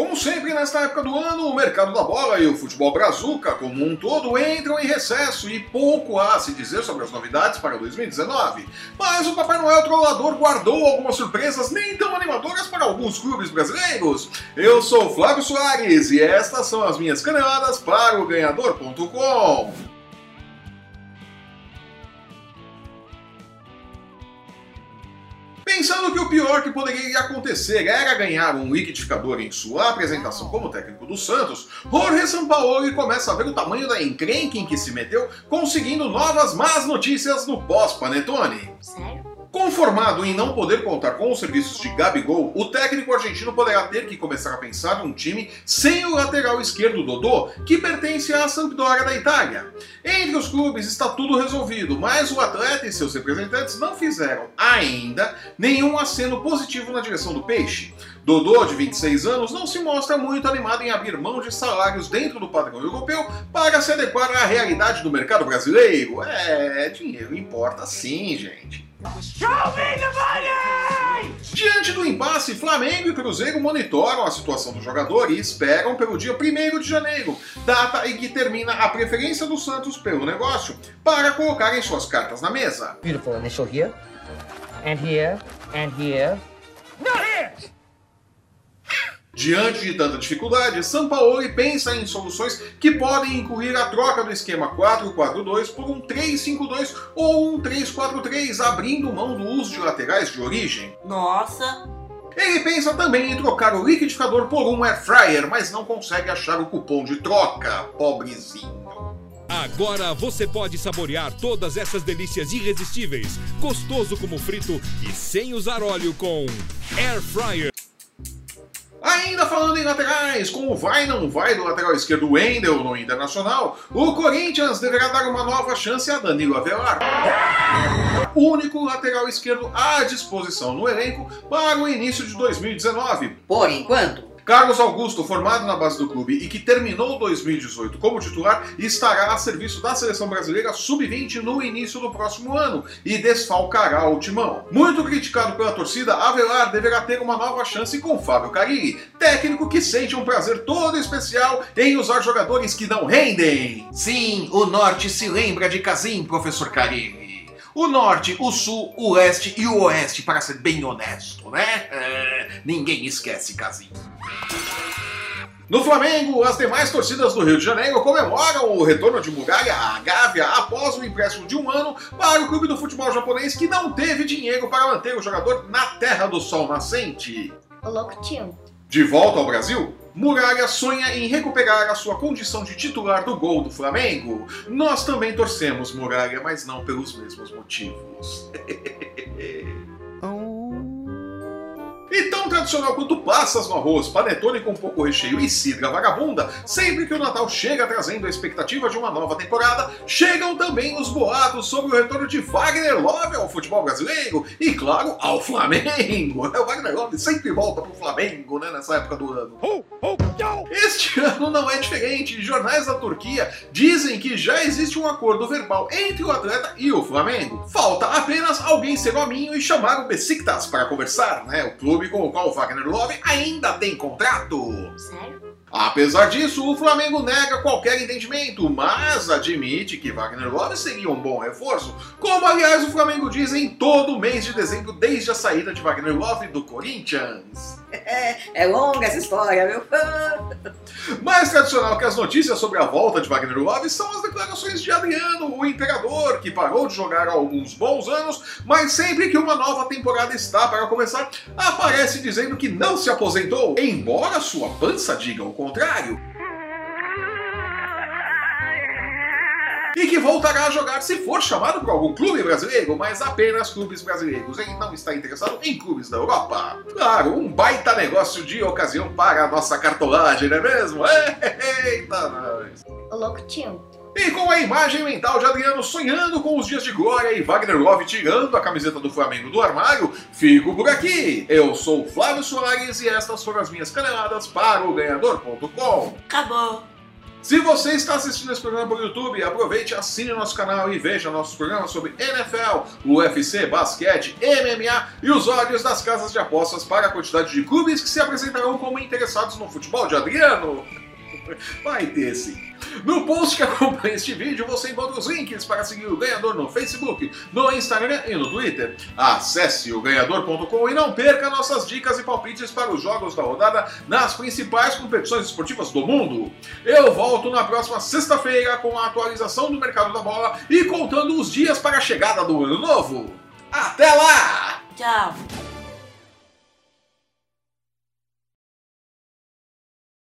Como sempre, nesta época do ano, o mercado da bola e o futebol brazuca como um todo entram em recesso e pouco há a se dizer sobre as novidades para 2019. Mas o Papai Noel Trollador guardou algumas surpresas nem tão animadoras para alguns clubes brasileiros. Eu sou Flávio Soares e estas são as minhas caneladas para o Ganhador.com. Pensando que o pior que poderia acontecer era ganhar um liquidificador em sua apresentação como técnico do Santos, Jorge Sampaoli começa a ver o tamanho da encrenca em que se meteu, conseguindo novas más notícias no pós-Panetone. Sério? Conformado em não poder contar com os serviços de Gabigol, o técnico argentino poderá ter que começar a pensar num time sem o lateral esquerdo Dodô, que pertence à Sampdoria da Itália. Entre os clubes está tudo resolvido, mas o atleta e seus representantes não fizeram ainda nenhum aceno positivo na direção do peixe. Dodô, de 26 anos, não se mostra muito animado em abrir mão de salários dentro do padrão europeu para se adequar à realidade do mercado brasileiro. É, dinheiro importa sim, gente. Show me the money! Diante do impasse, Flamengo e Cruzeiro monitoram a situação do jogador e esperam pelo dia 1 de janeiro, data em que termina a preferência do Santos pelo negócio, para colocarem suas cartas na mesa. Beautiful initial here, and here, and here. Diante de tanta dificuldade, Sampaoli pensa em soluções que podem incluir a troca do esquema 4-4-2 por um 3-5-2 ou um 3-4-3, abrindo mão do uso de laterais de origem. Nossa! Ele pensa também em trocar o liquidificador por um air fryer, mas não consegue achar o cupom de troca, pobrezinho. Agora você pode saborear todas essas delícias irresistíveis, gostoso como frito e sem usar óleo com Air Fryer. Ainda falando em laterais, com o vai não vai do lateral esquerdo Wendel no Internacional, o Corinthians deverá dar uma nova chance a Danilo Avelar. Único lateral esquerdo à disposição no elenco para o início de 2019. Por enquanto, Carlos Augusto, formado na base do clube e que terminou 2018 como titular, estará a serviço da seleção brasileira sub-20 no início do próximo ano e desfalcará o timão. Muito criticado pela torcida, Avelar deverá ter uma nova chance com Fábio Carilli, técnico que sente um prazer todo especial em usar jogadores que não rendem. Sim, o Norte se lembra de Casim, professor Carilli. O norte, o sul, o leste e o oeste, para ser bem honesto, né? É, ninguém esquece Casim. No Flamengo, as demais torcidas do Rio de Janeiro comemoram o retorno de Muralha à Gávea após o empréstimo de um ano para o clube do futebol japonês que não teve dinheiro para manter o jogador na terra do sol nascente. De volta ao Brasil, Muralha sonha em recuperar a sua condição de titular do gol do Flamengo. Nós também torcemos Muralha, mas não pelos mesmos motivos. E tão tradicional quanto passas no arroz, panetone com pouco recheio e cidra vagabunda, sempre que o Natal chega trazendo a expectativa de uma nova temporada, chegam também os boatos sobre o retorno de Wagner Love ao futebol brasileiro e, claro, ao Flamengo. O Wagner Love sempre volta pro Flamengo, né, nessa época do ano. Este ano não é diferente. Jornais da Turquia dizem que já existe um acordo verbal entre o atleta e o Flamengo. Falta apenas alguém ser hominho e chamar o Besiktas para conversar, né? O clube com o qual o Wagner Love ainda tem contrato. Sério? Apesar disso, o Flamengo nega qualquer entendimento, mas admite que Wagner Love seria um bom reforço, como aliás o Flamengo diz em todo o mês de dezembro desde a saída de Wagner Love do Corinthians. É longa essa história, viu? Mais tradicional que as notícias sobre a volta de Wagner Love são as declarações de Adriano, o imperador, que parou de jogar há alguns bons anos, mas sempre que uma nova temporada está para começar, aparece dizendo que não se aposentou, embora sua pança diga o contrário. E que voltará a jogar se for chamado por algum clube brasileiro, mas apenas clubes brasileiros. Ele não está interessado em clubes da Europa. Claro, um baita negócio de ocasião para a nossa cartolagem, não é mesmo? Eita, nós! o louco tio. E com a imagem mental de Adriano sonhando com os dias de glória e Wagner Love tirando a camiseta do Flamengo do armário, fico por aqui. Eu sou o Flávio Soares e estas foram as minhas caneladas para o Ganhador.com. Acabou. Se você está assistindo esse programa pelo YouTube, aproveite, assine o nosso canal e veja nossos programas sobre NFL, UFC, basquete, MMA e os olhos das casas de apostas para a quantidade de clubes que se apresentarão como interessados no futebol de Adriano. Vai ter sim. No post que acompanha este vídeo você encontra os links para seguir o ganhador no Facebook, no Instagram e no Twitter. Acesse o ganhador.com e não perca nossas dicas e palpites para os jogos da rodada nas principais competições esportivas do mundo. Eu volto na próxima sexta-feira com a atualização do mercado da bola e contando os dias para a chegada do ano novo. Até lá! Tchau.